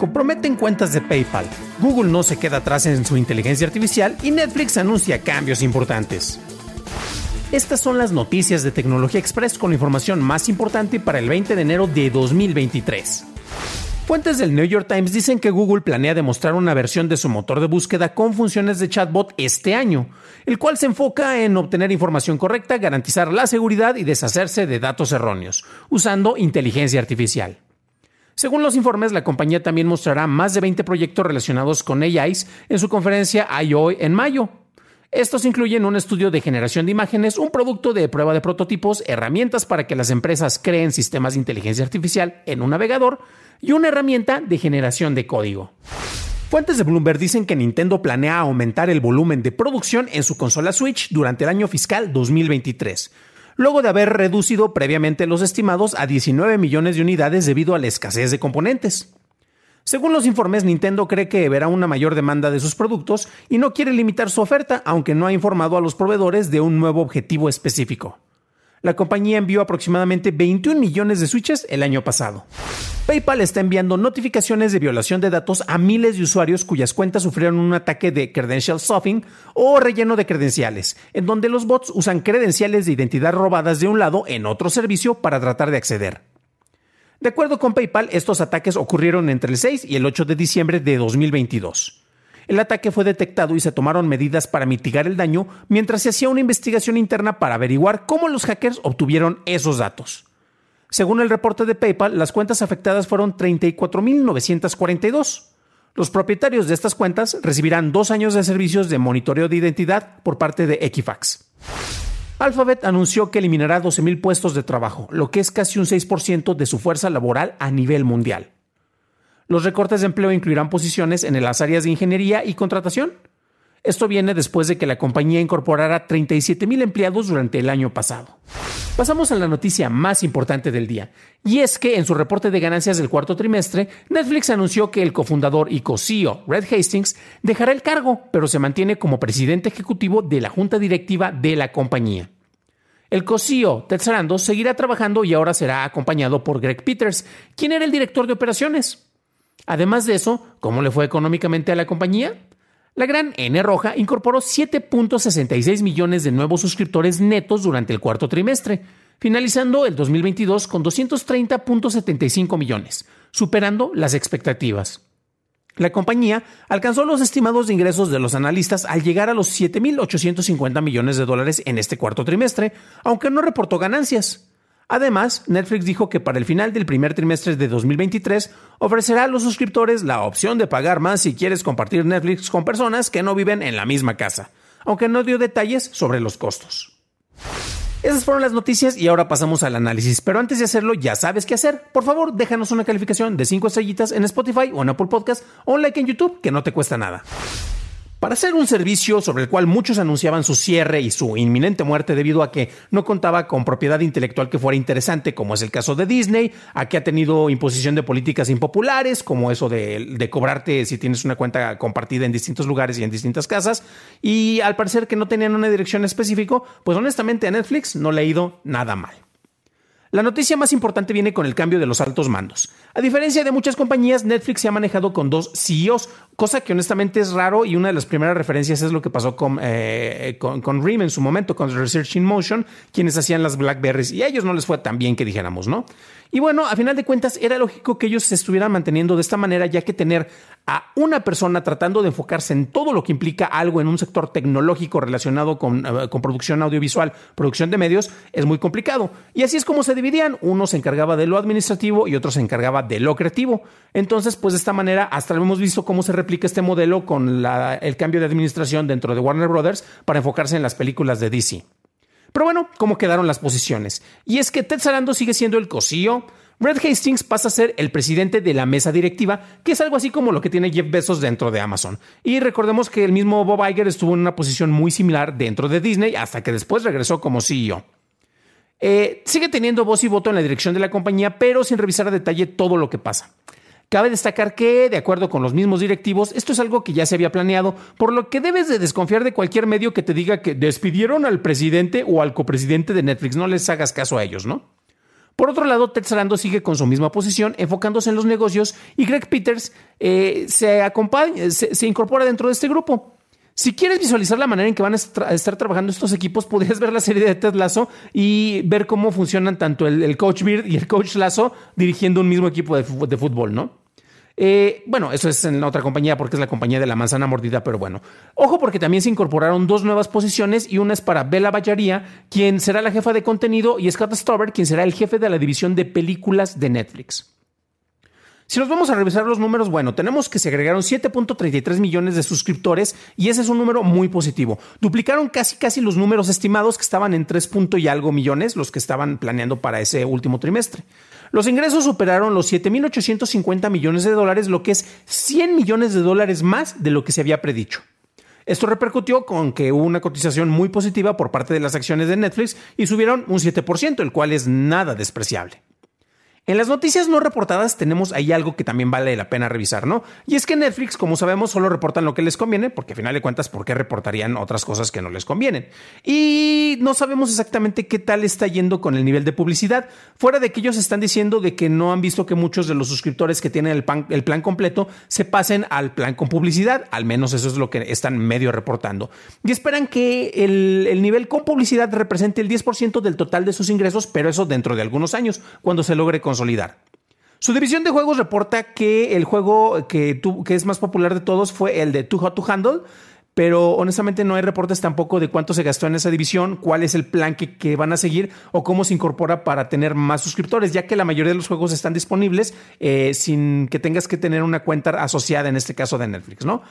Comprometen cuentas de PayPal. Google no se queda atrás en su inteligencia artificial y Netflix anuncia cambios importantes. Estas son las noticias de Tecnología Express con la información más importante para el 20 de enero de 2023. Fuentes del New York Times dicen que Google planea demostrar una versión de su motor de búsqueda con funciones de chatbot este año, el cual se enfoca en obtener información correcta, garantizar la seguridad y deshacerse de datos erróneos, usando inteligencia artificial. Según los informes, la compañía también mostrará más de 20 proyectos relacionados con AIs en su conferencia IOI en mayo. Estos incluyen un estudio de generación de imágenes, un producto de prueba de prototipos, herramientas para que las empresas creen sistemas de inteligencia artificial en un navegador y una herramienta de generación de código. Fuentes de Bloomberg dicen que Nintendo planea aumentar el volumen de producción en su consola Switch durante el año fiscal 2023 luego de haber reducido previamente los estimados a 19 millones de unidades debido a la escasez de componentes. Según los informes, Nintendo cree que verá una mayor demanda de sus productos y no quiere limitar su oferta, aunque no ha informado a los proveedores de un nuevo objetivo específico. La compañía envió aproximadamente 21 millones de switches el año pasado. PayPal está enviando notificaciones de violación de datos a miles de usuarios cuyas cuentas sufrieron un ataque de credential stuffing o relleno de credenciales, en donde los bots usan credenciales de identidad robadas de un lado en otro servicio para tratar de acceder. De acuerdo con PayPal, estos ataques ocurrieron entre el 6 y el 8 de diciembre de 2022. El ataque fue detectado y se tomaron medidas para mitigar el daño mientras se hacía una investigación interna para averiguar cómo los hackers obtuvieron esos datos. Según el reporte de PayPal, las cuentas afectadas fueron 34.942. Los propietarios de estas cuentas recibirán dos años de servicios de monitoreo de identidad por parte de Equifax. Alphabet anunció que eliminará 12.000 puestos de trabajo, lo que es casi un 6% de su fuerza laboral a nivel mundial. Los recortes de empleo incluirán posiciones en las áreas de ingeniería y contratación. Esto viene después de que la compañía incorporara 37 mil empleados durante el año pasado. Pasamos a la noticia más importante del día, y es que en su reporte de ganancias del cuarto trimestre, Netflix anunció que el cofundador y co-CEO Red Hastings dejará el cargo, pero se mantiene como presidente ejecutivo de la junta directiva de la compañía. El co-CEO Ted Sarandos seguirá trabajando y ahora será acompañado por Greg Peters, quien era el director de operaciones. Además de eso, ¿cómo le fue económicamente a la compañía? La gran N Roja incorporó 7.66 millones de nuevos suscriptores netos durante el cuarto trimestre, finalizando el 2022 con 230.75 millones, superando las expectativas. La compañía alcanzó los estimados de ingresos de los analistas al llegar a los 7.850 millones de dólares en este cuarto trimestre, aunque no reportó ganancias. Además, Netflix dijo que para el final del primer trimestre de 2023 ofrecerá a los suscriptores la opción de pagar más si quieres compartir Netflix con personas que no viven en la misma casa, aunque no dio detalles sobre los costos. Esas fueron las noticias y ahora pasamos al análisis. Pero antes de hacerlo, ya sabes qué hacer. Por favor, déjanos una calificación de 5 estrellitas en Spotify o en Apple Podcast o un like en YouTube, que no te cuesta nada. Para ser un servicio sobre el cual muchos anunciaban su cierre y su inminente muerte debido a que no contaba con propiedad intelectual que fuera interesante, como es el caso de Disney, a que ha tenido imposición de políticas impopulares, como eso de, cobrarte si tienes una cuenta compartida en distintos lugares y en distintas casas, y al parecer que no tenían una dirección específica, pues honestamente a Netflix no le ha ido nada mal. La noticia más importante viene con el cambio de los altos mandos. A diferencia de muchas compañías, Netflix se ha manejado con dos CEOs, cosa que honestamente es raro y una de las primeras referencias es lo que pasó con, eh, con, RIM en su momento, con Research in Motion, quienes hacían las Blackberries y a ellos no les fue tan bien que dijéramos, ¿no? Y bueno, a final de cuentas era lógico que ellos se estuvieran manteniendo de esta manera, ya que tener a una persona tratando de enfocarse en todo lo que implica algo en un sector tecnológico relacionado con, eh, con, producción audiovisual, producción de medios, es muy complicado. Y así es como se dividían. Uno se encargaba de lo administrativo y otro se encargaba de lo creativo. Entonces, pues de esta manera, hasta hemos visto cómo se replica este modelo con el cambio de administración dentro de Warner Brothers para enfocarse en las películas de DC. Pero bueno, ¿cómo quedaron las posiciones? Y es que Ted Sarando sigue siendo el cosío, Brad Hastings pasa a ser el presidente de la mesa directiva, que es algo así como lo que tiene Jeff Bezos dentro de Amazon. Y recordemos que el mismo Bob Iger estuvo en una posición muy similar dentro de Disney hasta que después regresó como CEO. Eh, sigue teniendo voz y voto en la dirección de la compañía, pero sin revisar a detalle todo lo que pasa. Cabe destacar que, de acuerdo con los mismos directivos, esto es algo que ya se había planeado, por lo que debes de desconfiar de cualquier medio que te diga que despidieron al presidente o al copresidente de Netflix. No les hagas caso a ellos, ¿no? Por otro lado, Ted Sarandos sigue con su misma posición, enfocándose en los negocios, y Greg Peters eh, se, acompaña, se, incorpora dentro de este grupo. Si quieres visualizar la manera en que van a estar trabajando estos equipos, podrías ver la serie de Ted Lasso y ver cómo funcionan tanto el, coach Beard y el coach Lasso dirigiendo un mismo equipo de fútbol, ¿no? Eh, bueno, eso es en la otra compañía porque es la compañía de la manzana mordida, pero bueno. Ojo porque también se incorporaron dos nuevas posiciones y una es para Bella Ballaría, quien será la jefa de contenido, y Scott Stover, quien será el jefe de la división de películas de Netflix. Si nos vamos a revisar los números, bueno, tenemos que se agregaron 7.33 millones de suscriptores y ese es un número muy positivo. Duplicaron casi casi los números estimados que estaban en 3. y algo millones, los que estaban planeando para ese último trimestre. Los ingresos superaron los 7.850 millones de dólares, lo que es 100 millones de dólares más de lo que se había predicho. Esto repercutió con que hubo una cotización muy positiva por parte de las acciones de Netflix y subieron un 7%, el cual es nada despreciable. En las noticias no reportadas tenemos ahí algo que también vale la pena revisar, ¿no? Y es que Netflix, como sabemos, solo reportan lo que les conviene, porque al final de cuentas, ¿por qué reportarían otras cosas que no les convienen? Y no sabemos exactamente qué tal está yendo con el nivel de publicidad, fuera de que ellos están diciendo de que no han visto que muchos de los suscriptores que tienen el, plan completo se pasen al plan con publicidad, al menos eso es lo que están medio reportando. Y esperan que el, el nivel con publicidad represente el 10% del total de sus ingresos, pero eso dentro de algunos años, cuando se logre Su división de juegos reporta que el juego que, que es más popular de todos fue el de Too Hot to Handle, pero honestamente no hay reportes tampoco de cuánto se gastó en esa división, cuál es el plan que, van a seguir o cómo se incorpora para tener más suscriptores, ya que la mayoría de los juegos están disponibles eh, sin que tengas que tener una cuenta asociada, en este caso de Netflix, ¿no?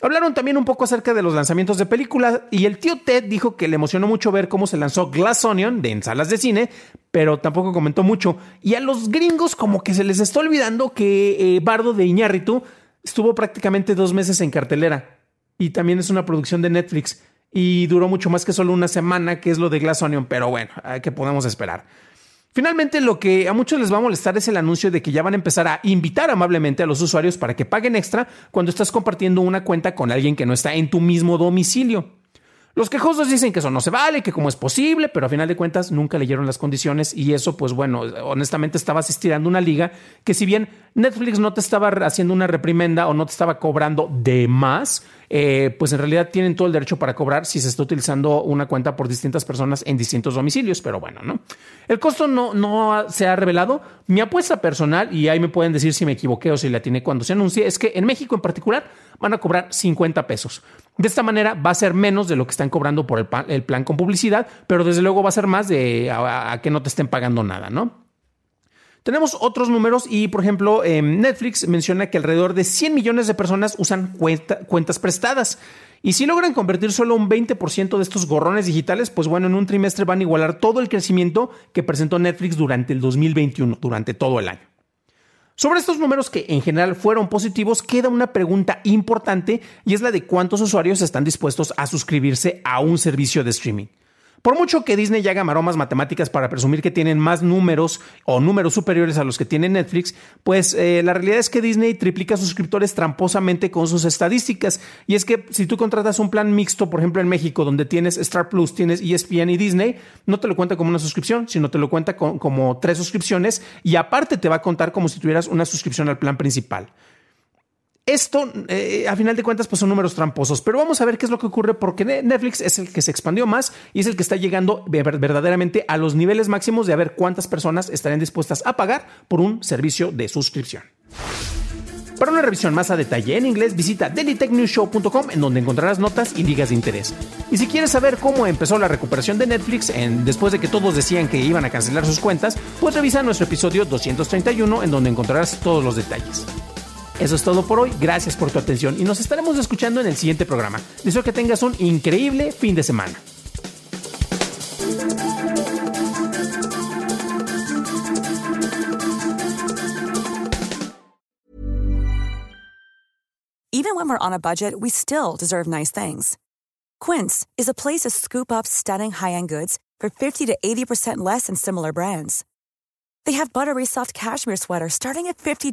Hablaron también un poco acerca de los lanzamientos de películas y el tío Ted dijo que le emocionó mucho ver cómo se lanzó Glass Onion de en salas de cine, pero tampoco comentó mucho. Y a los gringos como que se les está olvidando que eh, Bardo de Iñárritu estuvo prácticamente dos meses en cartelera y también es una producción de Netflix y duró mucho más que solo una semana, que es lo de Glass Onion, pero bueno, ¿qué podemos esperar? Finalmente, lo que a muchos les va a molestar es el anuncio de que ya van a empezar a invitar amablemente a los usuarios para que paguen extra cuando estás compartiendo una cuenta con alguien que no está en tu mismo domicilio. Los quejosos dicen que eso no se vale, que cómo es posible, pero a final de cuentas nunca leyeron las condiciones y eso, pues bueno, honestamente estabas estirando una liga que si bien Netflix no te estaba haciendo una reprimenda o no te estaba cobrando de más, eh, pues en realidad tienen todo el derecho para cobrar si se está utilizando una cuenta por distintas personas en distintos domicilios, pero bueno, ¿no? El costo no, no se ha revelado. Mi apuesta personal, y ahí me pueden decir si me equivoqué o si la tiene cuando se anuncie, es que en México en particular van a cobrar 50 pesos. De esta manera va a ser menos de lo que están cobrando por el, plan, con publicidad, pero desde luego va a ser más de a, que no te estén pagando nada, ¿no? Tenemos otros números y, por ejemplo, em, Netflix menciona que alrededor de 100 millones de personas usan cuentas prestadas. Y si logran convertir solo un 20% de estos gorrones digitales, pues bueno, en un trimestre van a igualar todo el crecimiento que presentó Netflix durante el 2021, durante todo el año. Sobre estos números que en general fueron positivos, queda una pregunta importante y es la de cuántos usuarios están dispuestos a suscribirse a un servicio de streaming. Por mucho que Disney haga maromas matemáticas para presumir que tienen más números o números superiores a los que tiene Netflix, pues eh, la realidad es que Disney triplica suscriptores tramposamente con sus estadísticas. Y es que si tú contratas un plan mixto, por ejemplo en México, donde tienes Star Plus, tienes ESPN y Disney, no te lo cuenta como una suscripción, sino te lo cuenta como tres suscripciones y aparte te va a contar como si tuvieras una suscripción al plan principal. Esto, eh, a final de cuentas, pues son números tramposos, pero vamos a ver qué es lo que ocurre porque Netflix es el que se expandió más y es el que está llegando verdaderamente a los niveles máximos de a ver cuántas personas estarían dispuestas a pagar por un servicio de suscripción. Para una revisión más a detalle en inglés, visita dailytechnewsshow.com en donde encontrarás notas y ligas de interés. Y si quieres saber cómo empezó la recuperación de Netflix después de que todos decían que iban a cancelar sus cuentas, pues revisa nuestro episodio 231 en donde encontrarás todos los detalles. Eso es todo por hoy, gracias por tu atención y nos estaremos escuchando en el siguiente programa. Deseo que tengas un increíble fin de semana. Even when we're on a budget, we still deserve nice things. Quince is a place to scoop up stunning high-end goods for 50 to 80% less than similar brands. They have buttery soft cashmere sweaters starting at $50